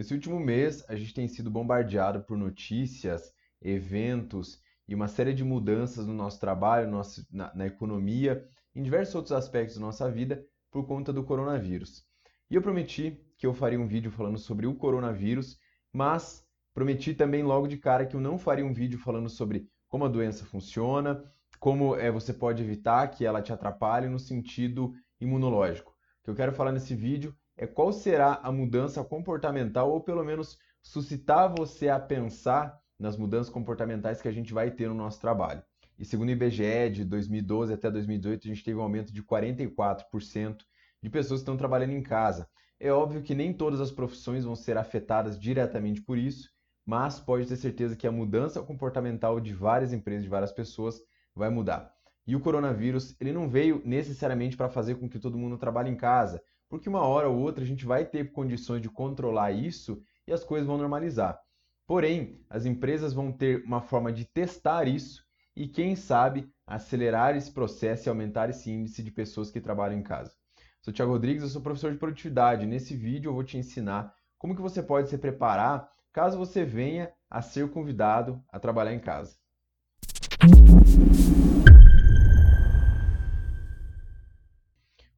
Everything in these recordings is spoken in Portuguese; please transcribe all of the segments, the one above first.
Esse último mês, a gente tem sido bombardeado por notícias, eventos e uma série de mudanças no nosso trabalho, na, na economia, em diversos outros aspectos da nossa vida por conta do coronavírus. E eu prometi que eu faria um vídeo falando sobre o coronavírus, mas prometi também logo de cara que eu não faria um vídeo falando sobre como a doença funciona, como é, você pode evitar que ela te atrapalhe no sentido imunológico. O que eu quero falar nesse vídeo é qual será a mudança comportamental, ou pelo menos suscitar você a pensar nas mudanças comportamentais que a gente vai ter no nosso trabalho. E segundo o IBGE, de 2012 até 2018, a gente teve um aumento de 44% de pessoas que estão trabalhando em casa. É óbvio que nem todas as profissões vão ser afetadas diretamente por isso, mas pode ter certeza que a mudança comportamental de várias empresas, de várias pessoas, vai mudar. E o coronavírus, ele não veio necessariamente para fazer com que todo mundo trabalhe em casa, porque uma hora ou outra a gente vai ter condições de controlar isso e as coisas vão normalizar. Porém, as empresas vão ter uma forma de testar isso e, quem sabe, acelerar esse processo e aumentar esse índice de pessoas que trabalham em casa. Sou Thiago Rodrigues, eu sou professor de produtividade. Nesse vídeo eu vou te ensinar como que você pode se preparar caso você venha a ser convidado a trabalhar em casa.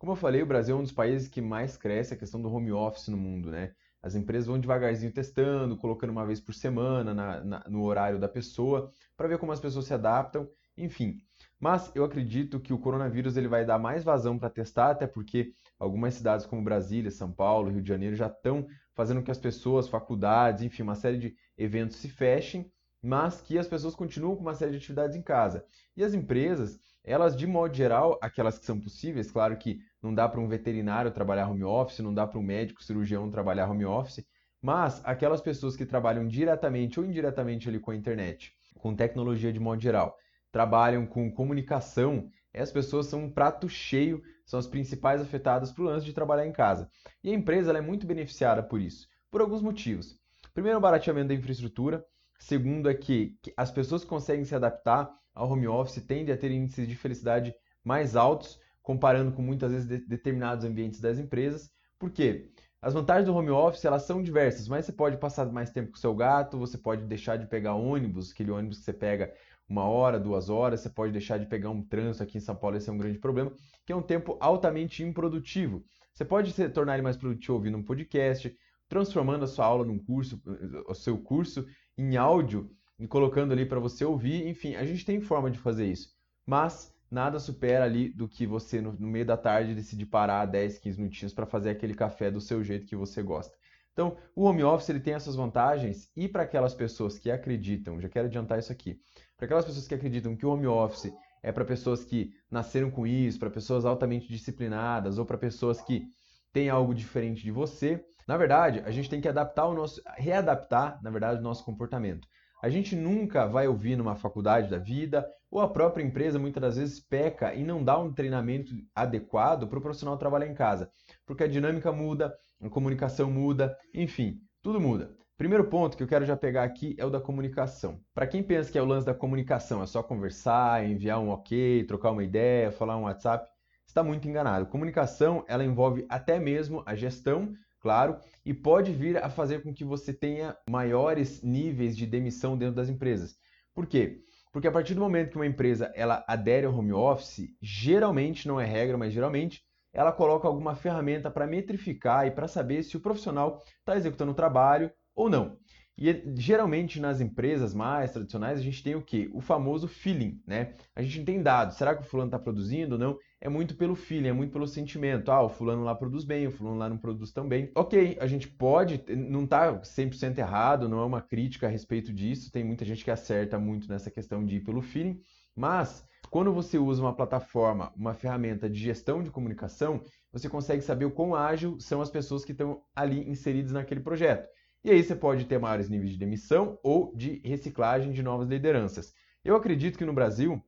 Como eu falei, o Brasil é um dos países que mais cresce a questão do home office no mundo, né? As empresas vão devagarzinho testando, colocando uma vez por semana na, na, no horário da pessoa, para ver como as pessoas se adaptam, enfim. Mas eu acredito que o coronavírus ele vai dar mais vazão para testar, até porque algumas cidades como Brasília, São Paulo, Rio de Janeiro já estão fazendo que as pessoas, faculdades, enfim, uma série de eventos se fechem, mas que as pessoas continuam com uma série de atividades em casa. E as empresas, elas de modo geral, aquelas que são possíveis, claro que não dá para um veterinário trabalhar home office, não dá para um médico cirurgião trabalhar home office, mas aquelas pessoas que trabalham diretamente ou indiretamente ali com a internet, com tecnologia de modo geral, trabalham com comunicação, essas pessoas são um prato cheio, são as principais afetadas para o lance de trabalhar em casa. E a empresa é muito beneficiada por isso, por alguns motivos. Primeiro, o barateamento da infraestrutura. Segundo, é que as pessoas que conseguem se adaptar ao home office tendem a ter índices de felicidade mais altos, comparando com muitas vezes de determinados ambientes das empresas. Por quê? As vantagens do home office elas são diversas, mas você pode passar mais tempo com seu gato, você pode deixar de pegar ônibus, aquele ônibus que você pega uma hora, duas horas, você pode deixar de pegar um trânsito aqui em São Paulo, esse é um grande problema, que é um tempo altamente improdutivo. Você pode se tornar ele mais produtivo ouvindo um podcast, transformando a sua aula num curso, o seu curso em áudio e colocando ali para você ouvir. Enfim, a gente tem forma de fazer isso. Mas nada supera ali do que você, no, no meio da tarde, decidir parar 10, 15 minutinhos para fazer aquele café do seu jeito que você gosta. Então, o home office ele tem essas vantagens e para aquelas pessoas que acreditam, já quero adiantar isso aqui, para aquelas pessoas que acreditam que o home office é para pessoas que nasceram com isso, para pessoas altamente disciplinadas ou para pessoas que têm algo diferente de você, na verdade, a gente tem que adaptar o nosso, readaptar, na verdade, o nosso comportamento. A gente nunca vai ouvir numa faculdade da vida, ou a própria empresa muitas das vezes peca e não dá um treinamento adequado para o profissional trabalhar em casa. Porque a dinâmica muda, a comunicação muda, enfim, tudo muda. Primeiro ponto que eu quero já pegar aqui é o da comunicação. Para quem pensa que é o lance da comunicação, é só conversar, enviar um ok, trocar uma ideia, falar um WhatsApp, está muito enganado. Comunicação, ela envolve até mesmo a gestão claro, e pode vir a fazer com que você tenha maiores níveis de demissão dentro das empresas. Por quê? Porque a partir do momento que uma empresa ela adere ao home office, geralmente não é regra, mas geralmente ela coloca alguma ferramenta para metrificar e para saber se o profissional está executando o trabalho ou não. E geralmente nas empresas mais tradicionais a gente tem o que? O famoso feeling, né? A gente não tem dados. Será que o fulano está produzindo ou não? É muito pelo feeling, é muito pelo sentimento. Ah, o fulano lá produz bem, o fulano lá não produz tão bem. Ok, a gente pode, não está 100% errado, não é uma crítica a respeito disso. Tem muita gente que acerta muito nessa questão de ir pelo feeling. Mas quando você usa uma plataforma, uma ferramenta de gestão de comunicação, você consegue saber o quão ágil são as pessoas que estão ali inseridas naquele projeto. E aí você pode ter maiores níveis de demissão ou de reciclagem de novas lideranças. Eu acredito que no Brasil,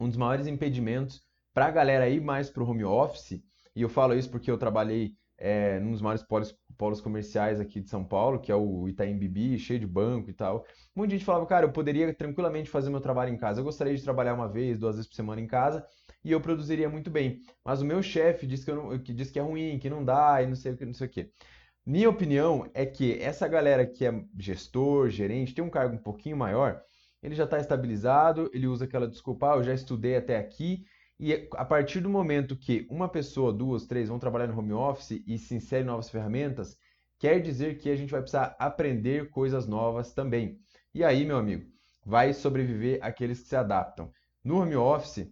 um dos maiores impedimentos para a galera ir mais para o home office, e eu falo isso porque eu trabalhei é, num dos maiores polos, polos, comerciais aqui de São Paulo, que é o Itaim Bibi, cheio de banco e tal. Muita gente falava, cara, eu poderia tranquilamente fazer meu trabalho em casa. Eu gostaria de trabalhar uma vez, duas vezes por semana em casa e eu produziria muito bem. Mas o meu chefe disse que, eu não, que, disse que é ruim, que não dá e não sei o que, não sei o que. Minha opinião é que essa galera que é gestor, gerente, tem um cargo um pouquinho maior, ele já está estabilizado, ele usa aquela desculpa, ah, eu já estudei até aqui, e a partir do momento que uma pessoa, duas, três vão trabalhar no home office e se inserem novas ferramentas, quer dizer que a gente vai precisar aprender coisas novas também. E aí, meu amigo, vai sobreviver aqueles que se adaptam. No home office,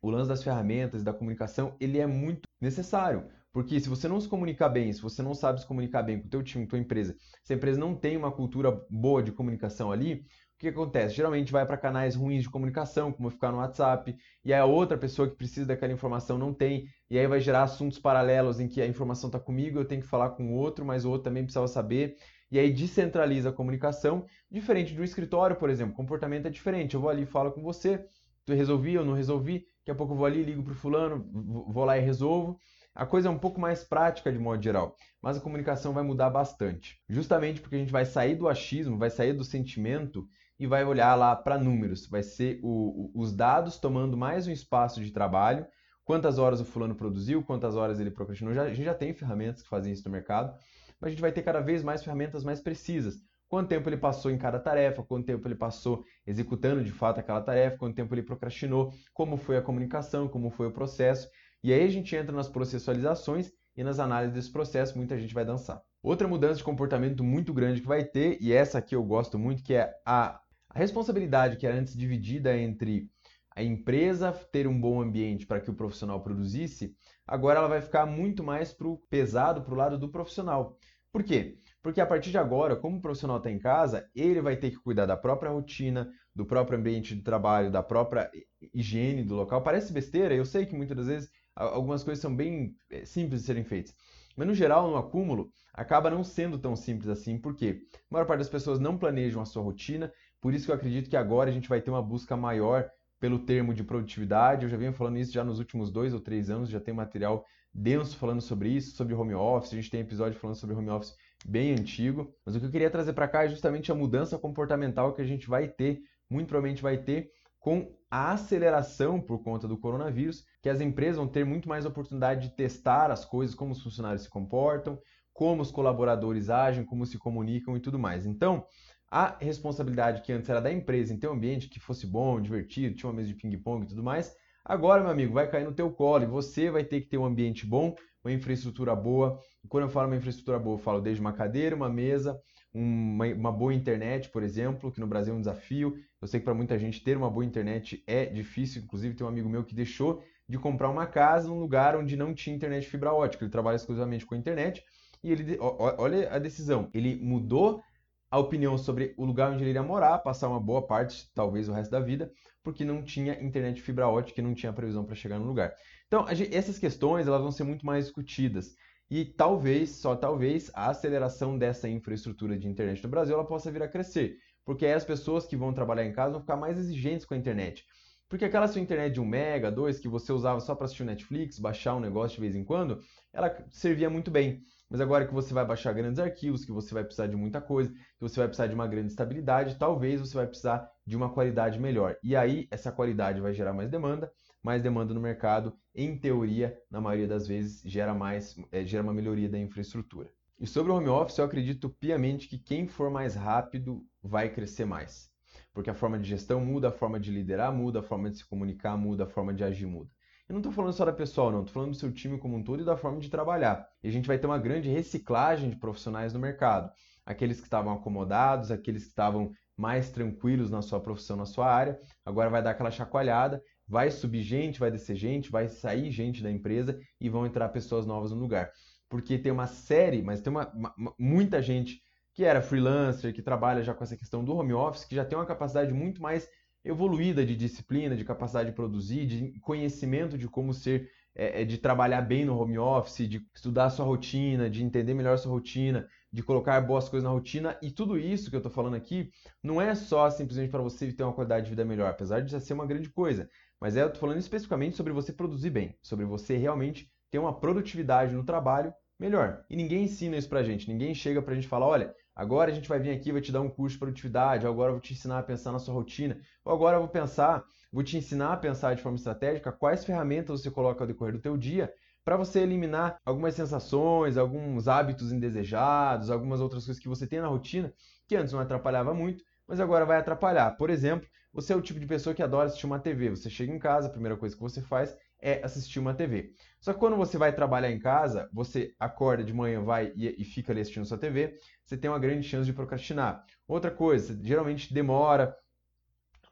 o lance das ferramentas, da comunicação, ele é muito necessário. Porque se você não se comunicar bem, se você não sabe se comunicar bem com o teu time, com a tua empresa, se a empresa não tem uma cultura boa de comunicação ali, o que acontece? Geralmente vai para canais ruins de comunicação, como ficar no WhatsApp, e aí a outra pessoa que precisa daquela informação não tem, e aí vai gerar assuntos paralelos em que a informação está comigo, eu tenho que falar com o outro, mas o outro também precisava saber, e aí descentraliza a comunicação, diferente de um escritório, por exemplo, o comportamento é diferente, eu vou ali e falo com você, tu resolvi, eu não resolvi, daqui a pouco eu vou ali, ligo para o fulano, vou lá e resolvo, a coisa é um pouco mais prática de modo geral, mas a comunicação vai mudar bastante. Justamente porque a gente vai sair do achismo, vai sair do sentimento e vai olhar lá para números. Vai ser o, os dados tomando mais um espaço de trabalho, quantas horas o fulano produziu, quantas horas ele procrastinou. Já, a gente já tem ferramentas que fazem isso no mercado, mas a gente vai ter cada vez mais ferramentas mais precisas. Quanto tempo ele passou em cada tarefa, quanto tempo ele passou executando de fato aquela tarefa, quanto tempo ele procrastinou, como foi a comunicação, como foi o processo. E aí a gente entra nas processualizações e nas análises desse processo, muita gente vai dançar. Outra mudança de comportamento muito grande que vai ter, e essa aqui eu gosto muito, que é a, a responsabilidade que era antes dividida entre a empresa ter um bom ambiente para que o profissional produzisse, agora ela vai ficar muito mais pro, pesado para o lado do profissional. Por quê? Porque a partir de agora, como o profissional está em casa, ele vai ter que cuidar da própria rotina, do próprio ambiente de trabalho, da própria higiene do local. Parece besteira, eu sei que muitas das vezes algumas coisas são bem eh, simples de serem feitas. Mas no geral, no acúmulo, acaba não sendo tão simples assim, porque a maior parte das pessoas não planejam a sua rotina, por isso que eu acredito que agora a gente vai ter uma busca maior pelo termo de produtividade. Eu já venho falando isso já nos últimos dois ou três anos, já tem material denso falando sobre isso, sobre home office, a gente tem episódio falando sobre home office bem antigo. Mas o que eu queria trazer para cá é justamente a mudança comportamental que a gente vai ter, muito provavelmente vai ter, com a aceleração por conta do coronavírus, que as empresas vão ter muito mais oportunidade de testar as coisas, como os funcionários se comportam, como os colaboradores agem, como se comunicam e tudo mais. Então, a responsabilidade que antes era da empresa em ter um ambiente que fosse bom, divertido, tinha uma mesa de ping-pong e tudo mais, agora, meu amigo, vai cair no teu colo e você vai ter que ter um ambiente bom, uma infraestrutura boa. Quando eu falo uma infraestrutura boa, eu falo desde uma cadeira, uma mesa, uma, uma boa internet, por exemplo, que no Brasil é um desafio. Eu sei que para muita gente ter uma boa internet é difícil. Inclusive, tem um amigo meu que deixou de comprar uma casa num lugar onde não tinha internet fibra ótica. Ele trabalha exclusivamente com a internet. E ele, olha a decisão, ele mudou a opinião sobre o lugar onde ele iria morar, passar uma boa parte, talvez o resto da vida, porque não tinha internet fibra ótica e não tinha previsão para chegar no lugar. Então, essas questões elas vão ser muito mais discutidas. E talvez, só talvez, a aceleração dessa infraestrutura de internet no Brasil ela possa vir a crescer. Porque aí as pessoas que vão trabalhar em casa vão ficar mais exigentes com a internet. Porque aquela sua internet de 1 mega, 2, que você usava só para assistir o Netflix, baixar um negócio de vez em quando, ela servia muito bem. Mas agora que você vai baixar grandes arquivos, que você vai precisar de muita coisa, que você vai precisar de uma grande estabilidade, talvez você vai precisar de uma qualidade melhor. E aí essa qualidade vai gerar mais demanda, mais demanda no mercado, em teoria, na maioria das vezes, gera mais, é, gera uma melhoria da infraestrutura. E sobre o home office, eu acredito piamente que quem for mais rápido vai crescer mais. Porque a forma de gestão muda, a forma de liderar muda, a forma de se comunicar muda, a forma de agir muda. Eu não estou falando só da pessoal, não, estou falando do seu time como um todo e da forma de trabalhar. E a gente vai ter uma grande reciclagem de profissionais no mercado. Aqueles que estavam acomodados, aqueles que estavam mais tranquilos na sua profissão, na sua área, agora vai dar aquela chacoalhada vai subir gente, vai descer gente, vai sair gente da empresa e vão entrar pessoas novas no lugar. Porque tem uma série, mas tem uma, uma, muita gente que era freelancer, que trabalha já com essa questão do home office, que já tem uma capacidade muito mais evoluída de disciplina, de capacidade de produzir, de conhecimento de como ser, é, é de trabalhar bem no home office, de estudar a sua rotina, de entender melhor a sua rotina, de colocar boas coisas na rotina. E tudo isso que eu estou falando aqui não é só simplesmente para você ter uma qualidade de vida melhor, apesar de já ser uma grande coisa. Mas é, eu estou falando especificamente sobre você produzir bem, sobre você realmente ter uma produtividade no trabalho melhor. E ninguém ensina isso pra gente, ninguém chega pra gente e fala, olha, agora a gente vai vir aqui, vai te dar um curso de produtividade, agora eu vou te ensinar a pensar na sua rotina, ou agora eu vou pensar, vou te ensinar a pensar de forma estratégica quais ferramentas você coloca ao decorrer do teu dia para você eliminar algumas sensações, alguns hábitos indesejados, algumas outras coisas que você tem na rotina que antes não atrapalhava muito, mas agora vai atrapalhar. Por exemplo, você é o tipo de pessoa que adora assistir uma TV. Você chega em casa, a primeira coisa que você faz é assistir uma TV. Só que quando você vai trabalhar em casa, você acorda de manhã, vai e, e fica ali assistindo sua TV, você tem uma grande chance de procrastinar. Outra coisa, geralmente demora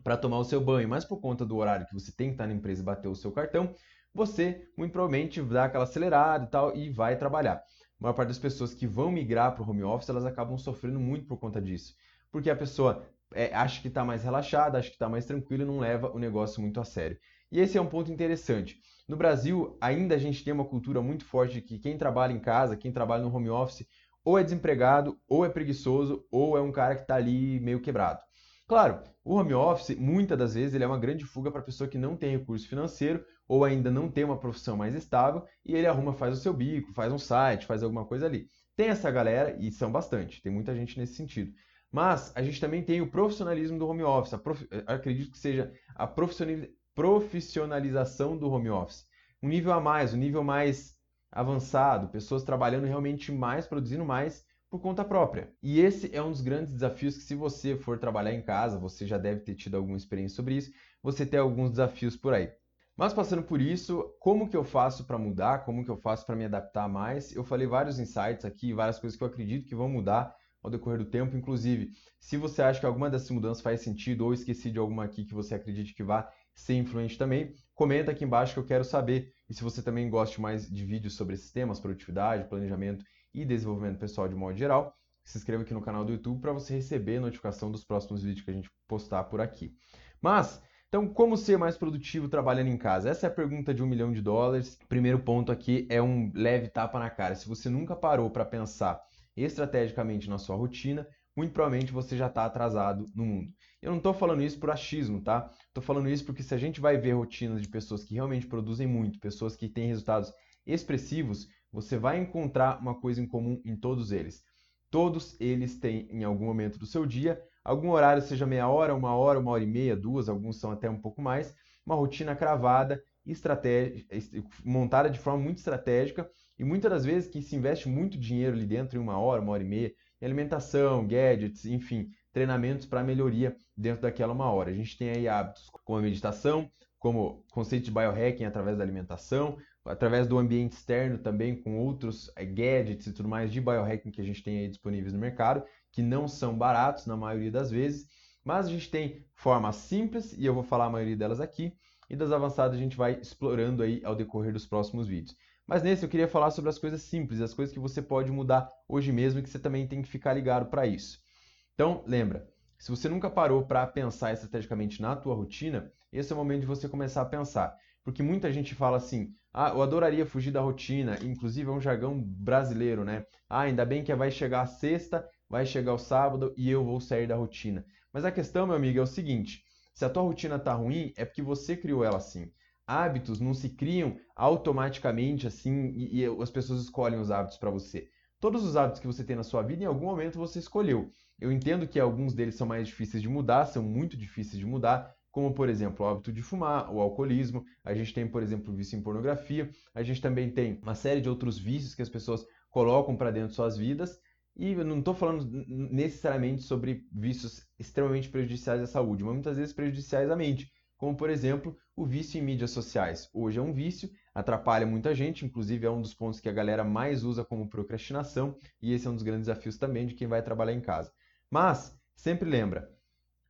para tomar o seu banho, mas por conta do horário que você tem que estar na empresa e bater o seu cartão, você muito provavelmente dá aquela acelerada e tal e vai trabalhar. A maior parte das pessoas que vão migrar para o home office, elas acabam sofrendo muito por conta disso. Porque a pessoa é, acha que está mais relaxada, acha que está mais tranquila e não leva o negócio muito a sério. E esse é um ponto interessante. No Brasil, ainda a gente tem uma cultura muito forte de que quem trabalha em casa, quem trabalha no home office, ou é desempregado, ou é preguiçoso, ou é um cara que está ali meio quebrado. Claro, o home office, muitas das vezes, ele é uma grande fuga para a pessoa que não tem recurso financeiro ou ainda não tem uma profissão mais estável e ele arruma, faz o seu bico, faz um site, faz alguma coisa ali. Tem essa galera, e são bastante, tem muita gente nesse sentido. Mas a gente também tem o profissionalismo do home office. Prof... Acredito que seja a profissionalização do home office. Um nível a mais, um nível mais avançado, pessoas trabalhando realmente mais, produzindo mais por conta própria. E esse é um dos grandes desafios que, se você for trabalhar em casa, você já deve ter tido alguma experiência sobre isso, você tem alguns desafios por aí. Mas passando por isso, como que eu faço para mudar? Como que eu faço para me adaptar mais? Eu falei vários insights aqui, várias coisas que eu acredito que vão mudar ao decorrer do tempo. Inclusive, se você acha que alguma dessas mudanças faz sentido ou esqueci de alguma aqui que você acredite que vá ser influente também, comenta aqui embaixo que eu quero saber. E se você também gosta mais de vídeos sobre esses temas, produtividade, planejamento e desenvolvimento pessoal de modo geral, se inscreva aqui no canal do YouTube para você receber notificação dos próximos vídeos que a gente postar por aqui. Mas, então, como ser mais produtivo trabalhando em casa? Essa é a pergunta de um milhão de dólares. Primeiro ponto aqui é um leve tapa na cara. Se você nunca parou para pensar estrategicamente na sua rotina, muito provavelmente você já está atrasado no mundo. Eu não estou falando isso por achismo, tá? Estou falando isso porque se a gente vai ver rotinas de pessoas que realmente produzem muito, pessoas que têm resultados expressivos, você vai encontrar uma coisa em comum em todos eles. Todos eles têm, em algum momento do seu dia, algum horário, seja meia hora, uma hora, uma hora e meia, duas, alguns são até um pouco mais, uma rotina cravada, montada de forma muito estratégica e muitas das vezes que se investe muito dinheiro ali dentro, em uma hora, uma hora e meia, em alimentação, gadgets, enfim, treinamentos para melhoria dentro daquela uma hora. A gente tem aí hábitos como a meditação, como conceito de biohacking através da alimentação, através do ambiente externo também, com outros eh, gadgets e tudo mais de biohacking que a gente tem aí disponíveis no mercado, que não são baratos na maioria das vezes, mas a gente tem formas simples, e eu vou falar a maioria delas aqui, e das avançadas a gente vai explorando aí ao decorrer dos próximos vídeos. Mas nesse eu queria falar sobre as coisas simples, as coisas que você pode mudar hoje mesmo e que você também tem que ficar ligado para isso. Então, lembra, se você nunca parou para pensar estrategicamente na tua rotina, esse é o momento de você começar a pensar. Porque muita gente fala assim: "Ah, eu adoraria fugir da rotina", inclusive é um jargão brasileiro, né? "Ah, ainda bem que vai chegar a sexta, vai chegar o sábado e eu vou sair da rotina". Mas a questão, meu amigo, é o seguinte: se a tua rotina está ruim, é porque você criou ela assim. Hábitos não se criam automaticamente assim e, e as pessoas escolhem os hábitos para você. Todos os hábitos que você tem na sua vida, em algum momento você escolheu. Eu entendo que alguns deles são mais difíceis de mudar, são muito difíceis de mudar, como por exemplo o hábito de fumar, o alcoolismo, a gente tem, por exemplo, o vício em pornografia, a gente também tem uma série de outros vícios que as pessoas colocam para dentro de suas vidas, e eu não estou falando necessariamente sobre vícios extremamente prejudiciais à saúde, mas muitas vezes prejudiciais à mente, como por exemplo o vício em mídias sociais. Hoje é um vício, atrapalha muita gente, inclusive é um dos pontos que a galera mais usa como procrastinação, e esse é um dos grandes desafios também de quem vai trabalhar em casa. Mas sempre lembra,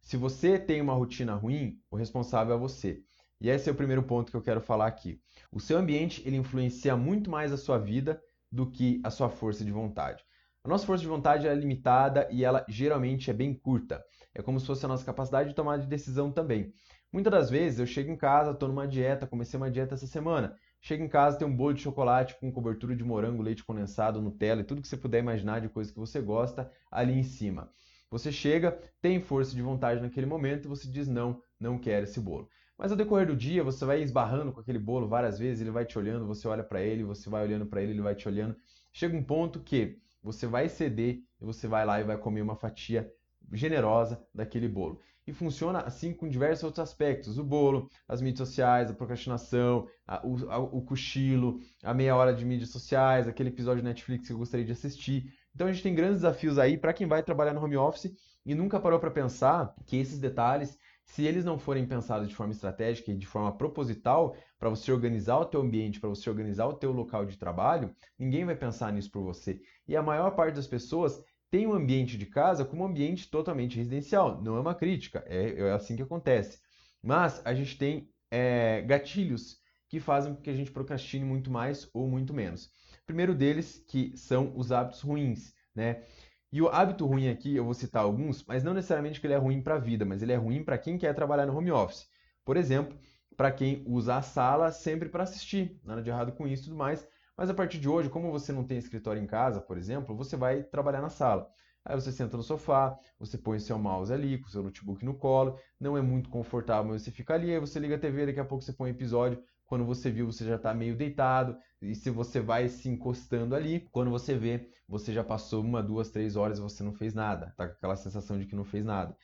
se você tem uma rotina ruim, o responsável é você. E esse é o primeiro ponto que eu quero falar aqui. O seu ambiente ele influencia muito mais a sua vida do que a sua força de vontade. A nossa força de vontade é limitada e ela geralmente é bem curta. É como se fosse a nossa capacidade de tomar de decisão também. Muitas das vezes eu chego em casa, estou numa dieta, comecei uma dieta essa semana. Chego em casa, tem um bolo de chocolate com cobertura de morango, leite condensado, Nutella e tudo que você puder imaginar de coisa que você gosta ali em cima. Você chega, tem força de vontade naquele momento e você diz não, não quero esse bolo. Mas ao decorrer do dia, você vai esbarrando com aquele bolo várias vezes, ele vai te olhando, você olha para ele, você vai olhando para ele, ele vai te olhando. Chega um ponto que você vai ceder e você vai lá e vai comer uma fatia generosa daquele bolo. E funciona assim com diversos outros aspectos: o bolo, as mídias sociais, a procrastinação, a, o, a, o cochilo, a meia hora de mídias sociais, aquele episódio de Netflix que eu gostaria de assistir. Então a gente tem grandes desafios aí para quem vai trabalhar no home office e nunca parou para pensar que esses detalhes, se eles não forem pensados de forma estratégica e de forma proposital para você organizar o teu ambiente, para você organizar o teu local de trabalho, ninguém vai pensar nisso por você. E a maior parte das pessoas tem o um ambiente de casa como um ambiente totalmente residencial. Não é uma crítica, é, é assim que acontece. Mas a gente tem é, gatilhos que fazem com que a gente procrastine muito mais ou muito menos. Primeiro deles que são os hábitos ruins, né? E o hábito ruim aqui, eu vou citar alguns, mas não necessariamente que ele é ruim para a vida, mas ele é ruim para quem quer trabalhar no home office. Por exemplo, para quem usa a sala sempre para assistir, nada de errado com isso e tudo mais, mas a partir de hoje, como você não tem escritório em casa, por exemplo, você vai trabalhar na sala. Aí você senta no sofá, você põe seu mouse ali, com seu notebook no colo, não é muito confortável, mas você fica ali, aí você liga a TV, daqui a pouco você põe episódio, quando você viu, você já está meio deitado, e se você vai se encostando ali, quando você vê, você já passou uma, duas, três horas e você não fez nada, tá com aquela sensação de que não fez nada.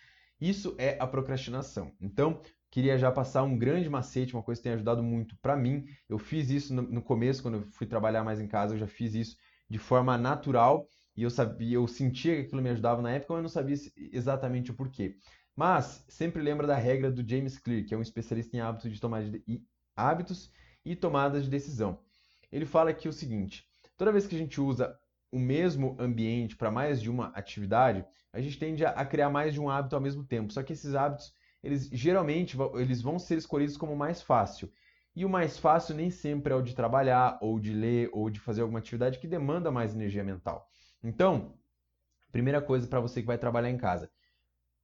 Isso é a procrastinação. Então, queria já passar um grande macete, uma coisa que tem ajudado muito para mim. Eu fiz isso no, no, começo, quando eu fui trabalhar mais em casa, eu já fiz isso de forma natural e eu sabia, eu sentia que aquilo me ajudava na época, mas eu não sabia exatamente o porquê. Mas sempre lembra da regra do James Clear, que é um especialista em hábitos de tomada de e, hábitos e tomadas de decisão. Ele fala aqui o seguinte: toda vez que a gente usa o mesmo ambiente para mais de uma atividade, a gente tende a criar mais de um hábito ao mesmo tempo. Só que esses hábitos eles geralmente eles vão ser escolhidos como mais fácil. E o mais fácil nem sempre é o de trabalhar, ou de ler, ou de fazer alguma atividade que demanda mais energia mental. Então, primeira coisa para você que vai trabalhar em casa,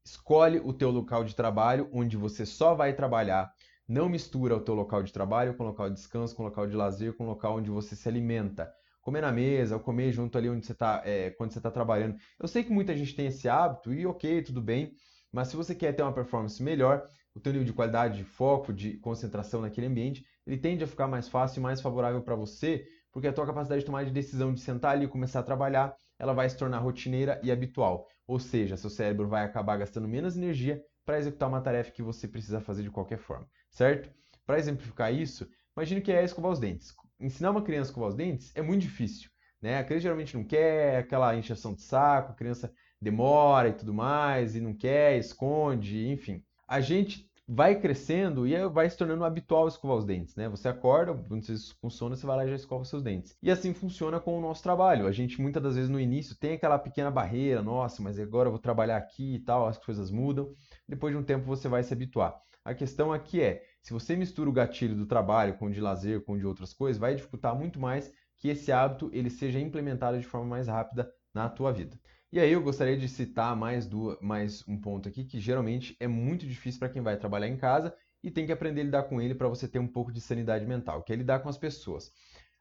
escolhe o teu local de trabalho onde você só vai trabalhar. Não mistura o teu local de trabalho com o local de descanso, com o local de lazer, com o local onde você se alimenta. Comer na mesa, ou comer junto ali onde você está, é, quando você está trabalhando. Eu sei que muita gente tem esse hábito e ok, tudo bem. Mas se você quer ter uma performance melhor, o teu nível de qualidade, de foco, de concentração naquele ambiente, ele tende a ficar mais fácil e mais favorável para você, porque a tua capacidade de tomar de decisão de sentar ali e começar a trabalhar, ela vai se tornar rotineira e habitual. Ou seja, seu cérebro vai acabar gastando menos energia para executar uma tarefa que você precisa fazer de qualquer forma, certo? Para exemplificar isso, imagine que é escovar os dentes. Ensinar uma criança a escovar os dentes é muito difícil, né? A criança geralmente não quer, aquela encheção de saco, a criança demora e tudo mais, e não quer, esconde, enfim. A gente vai crescendo e vai se tornando habitual escovar os dentes, né? Você acorda, quando você sono, você vai lá e já escova seus dentes. E assim funciona com o nosso trabalho. A gente muitas das vezes no início tem aquela pequena barreira, nossa, mas agora eu vou trabalhar aqui e tal, as coisas mudam. Depois de um tempo você vai se habituar. A questão aqui é, se você mistura o gatilho do trabalho com o de lazer, com o de outras coisas, vai dificultar muito mais que esse hábito ele seja implementado de forma mais rápida na tua vida. E aí eu gostaria de citar mais, duas, mais um ponto aqui que geralmente é muito difícil para quem vai trabalhar em casa e tem que aprender a lidar com ele para você ter um pouco de sanidade mental, que é lidar com as pessoas.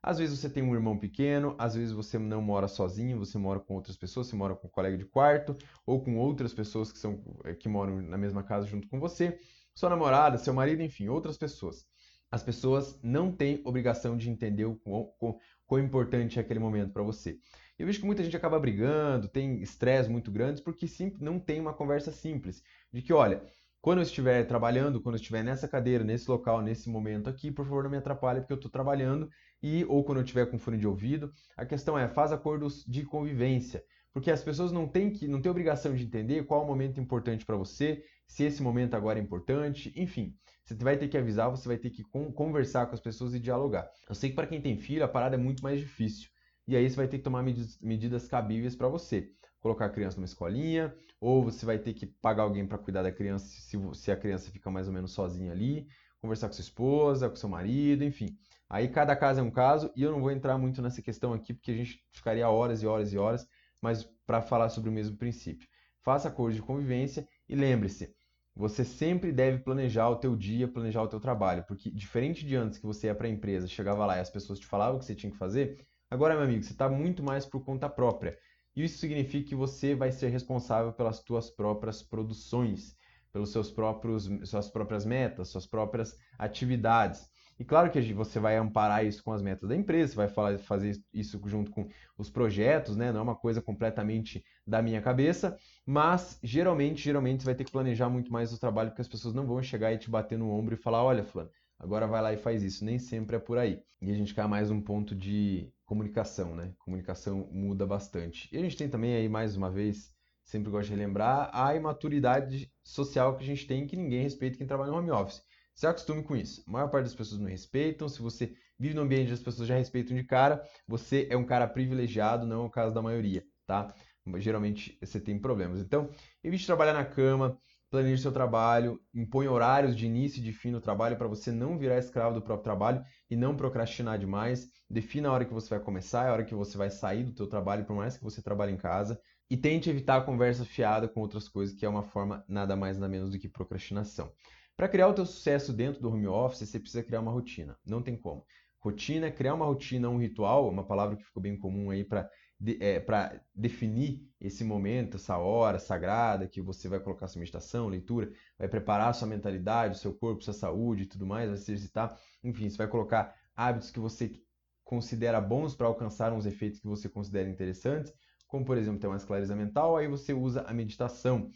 Às vezes você tem um irmão pequeno, às vezes você não mora sozinho, você mora com outras pessoas, você mora com um colega de quarto ou com outras pessoas que, são, eh, que moram na mesma casa junto com você, sua namorada, seu marido, enfim, outras pessoas. As pessoas não têm obrigação de entender o quão, quão importante é aquele momento para você. Eu vejo que muita gente acaba brigando, tem estresse muito grandes, porque não tem uma conversa simples. De que, olha, quando eu estiver trabalhando, quando eu estiver nessa cadeira, nesse local, nesse momento aqui, por favor, não me atrapalhe, porque eu estou trabalhando, e ou quando eu estiver com fone de ouvido. A questão é, faz acordos de convivência. Porque as pessoas não têm que não têm obrigação de entender qual é o momento importante para você, se esse momento agora é importante, enfim. Você vai ter que avisar, você vai ter que conversar com as pessoas e dialogar. Eu sei que para quem tem filho, a parada é muito mais difícil. E aí você vai ter que tomar medidas, medidas cabíveis para você. Colocar a criança numa escolinha, ou você vai ter que pagar alguém para cuidar da criança se, se a criança fica mais ou menos sozinha ali, conversar com sua esposa, com seu marido, enfim. Aí cada caso é um caso, e eu não vou entrar muito nessa questão aqui, porque a gente ficaria horas e horas e horas, mas para falar sobre o mesmo princípio. Faça acordos de convivência e lembre-se, você sempre deve planejar o teu dia, planejar o teu trabalho, porque diferente de antes que você ia para a empresa, chegava lá e as pessoas te falavam o que você tinha que fazer, Agora, meu amigo, você está muito mais por conta própria. Isso significa que você vai ser responsável pelas suas próprias produções, pelos seus próprios, suas próprias metas, suas próprias atividades. E claro que você vai amparar isso com as metas da empresa, vai fazer isso junto com os projetos, né? Não é uma coisa completamente da minha cabeça, mas geralmente, geralmente você vai ter que planejar muito mais o trabalho, porque as pessoas não vão chegar e te bater no ombro e falar, olha, fulano, agora vai lá e faz isso. Nem sempre é por aí. E a gente cai mais um ponto de comunicação, né? Comunicação muda bastante. E a gente tem também aí, mais uma vez, sempre gosto de relembrar, a imaturidade social que a gente tem que ninguém respeita quem trabalha no home office. Se acostume com isso. A maior parte das pessoas não respeitam. Se você vive num ambiente onde as pessoas já respeitam de cara, você é um cara privilegiado, não é o caso da maioria, tá? Geralmente você tem problemas. Então, evite trabalhar na cama, planeje seu trabalho, impõe horários de início e de fim no trabalho para você não virar escravo do próprio trabalho e não procrastinar demais. Defina a hora que você vai começar, a hora que você vai sair do seu trabalho, por mais que você trabalhe em casa. E tente evitar a conversa fiada com outras coisas, que é uma forma nada mais nada menos do que procrastinação. Para criar o teu sucesso dentro do home office, você precisa criar uma rotina. Não tem como. Rotina, criar uma rotina, um ritual, uma palavra que ficou bem comum aí para de, é, para definir esse momento, essa hora sagrada que você vai colocar sua meditação, leitura, vai preparar sua mentalidade, seu corpo, sua saúde e tudo mais, vai se exercitar. Enfim, você vai colocar hábitos que você considera bons para alcançar uns efeitos que você considera interessantes, como por exemplo ter mais clareza mental, aí você usa a meditação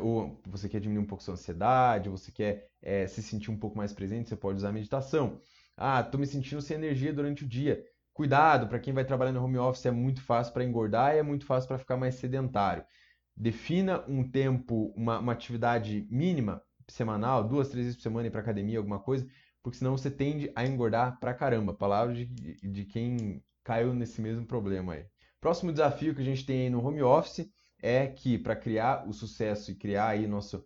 ou você quer diminuir um pouco sua ansiedade, você quer é, se sentir um pouco mais presente, você pode usar a meditação. Ah, estou me sentindo sem energia durante o dia. Cuidado, para quem vai trabalhar no home office é muito fácil para engordar e é muito fácil para ficar mais sedentário. Defina um tempo, uma, uma atividade mínima semanal, duas, três vezes por semana ir para academia, alguma coisa, porque senão você tende a engordar pra caramba. Palavra de, de quem caiu nesse mesmo problema aí. Próximo desafio que a gente tem aí no home office é que para criar o sucesso e criar aí nosso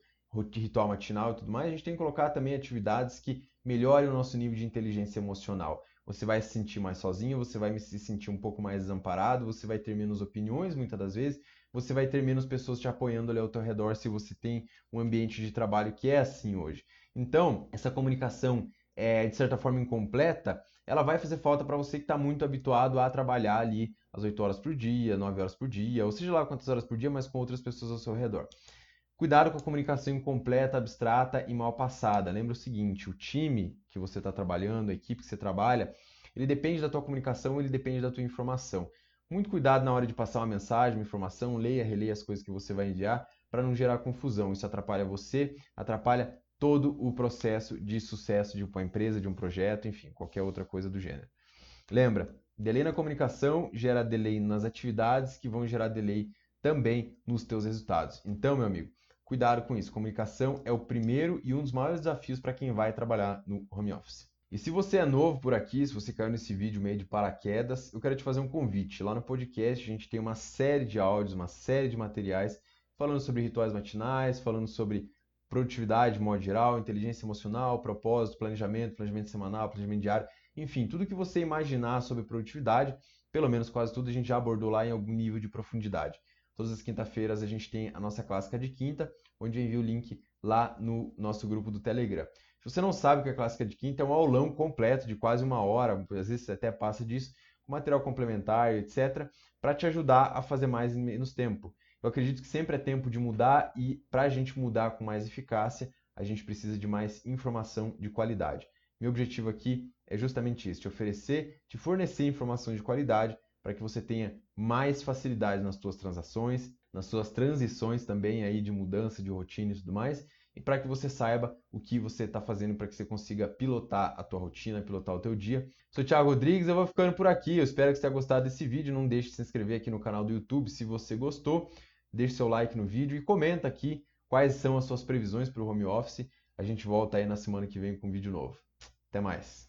ritual matinal e tudo mais, a gente tem que colocar também atividades que melhorem o nosso nível de inteligência emocional. Você vai se sentir mais sozinho, você vai se sentir um pouco mais desamparado, você vai ter menos opiniões muitas das vezes, você vai ter menos pessoas te apoiando ali ao teu redor se você tem um ambiente de trabalho que é assim hoje. Então, essa comunicação é, de certa forma incompleta, ela vai fazer falta para você que está muito habituado a trabalhar ali às 8 horas por dia, 9 horas por dia, ou seja lá quantas horas por dia, mas com outras pessoas ao seu redor. Cuidado com a comunicação incompleta, abstrata e mal passada. Lembra o seguinte, o time que você está trabalhando, a equipe que você trabalha, ele depende da tua comunicação, ele depende da tua informação. Muito cuidado na hora de passar uma mensagem, uma informação, leia, releia as coisas que você vai enviar para não gerar confusão. Isso atrapalha você, atrapalha todo o processo de sucesso de uma empresa, de um projeto, enfim, qualquer outra coisa do gênero. Lembra, Delay na comunicação gera delay nas atividades que vão gerar delay também nos teus resultados. Então, meu amigo, cuidado com isso. Comunicação é o primeiro e um dos maiores desafios para quem vai trabalhar no home office. E se você é novo por aqui, se você caiu nesse vídeo meio de paraquedas, eu quero te fazer um convite. Lá no podcast a gente tem uma série de áudios, uma série de materiais falando sobre rituais matinais, falando sobre produtividade de modo geral, inteligência emocional, propósito, planejamento, planejamento semanal, planejamento diário. Enfim, tudo que você imaginar sobre produtividade, pelo menos quase tudo, a gente já abordou lá em algum nível de profundidade. Todas as quinta-feiras a gente tem a nossa clássica de quinta, onde eu envio o link lá no nosso grupo do Telegram. Se você não sabe o que é clássica de quinta, é um aulão completo de quase uma hora, às vezes até passa disso, com material complementar, etc., para te ajudar a fazer mais em menos tempo. Eu acredito que sempre é tempo de mudar e para a gente mudar com mais eficácia, a gente precisa de mais informação de qualidade. Meu objetivo aqui é justamente isso, te oferecer, te fornecer informação de qualidade para que você tenha mais facilidade nas suas transações, nas suas transições também aí de mudança de rotina e tudo mais, e para que você saiba o que você está fazendo para que você consiga pilotar a tua rotina, pilotar o teu dia. Sou Thiago Rodrigues, eu vou ficando por aqui. Eu espero que você tenha gostado desse vídeo. Não deixe de se inscrever aqui no canal do YouTube se você gostou. Deixe seu like no vídeo e comenta aqui quais são as suas previsões para o home office. A gente volta aí na semana que vem com um vídeo novo. Até mais.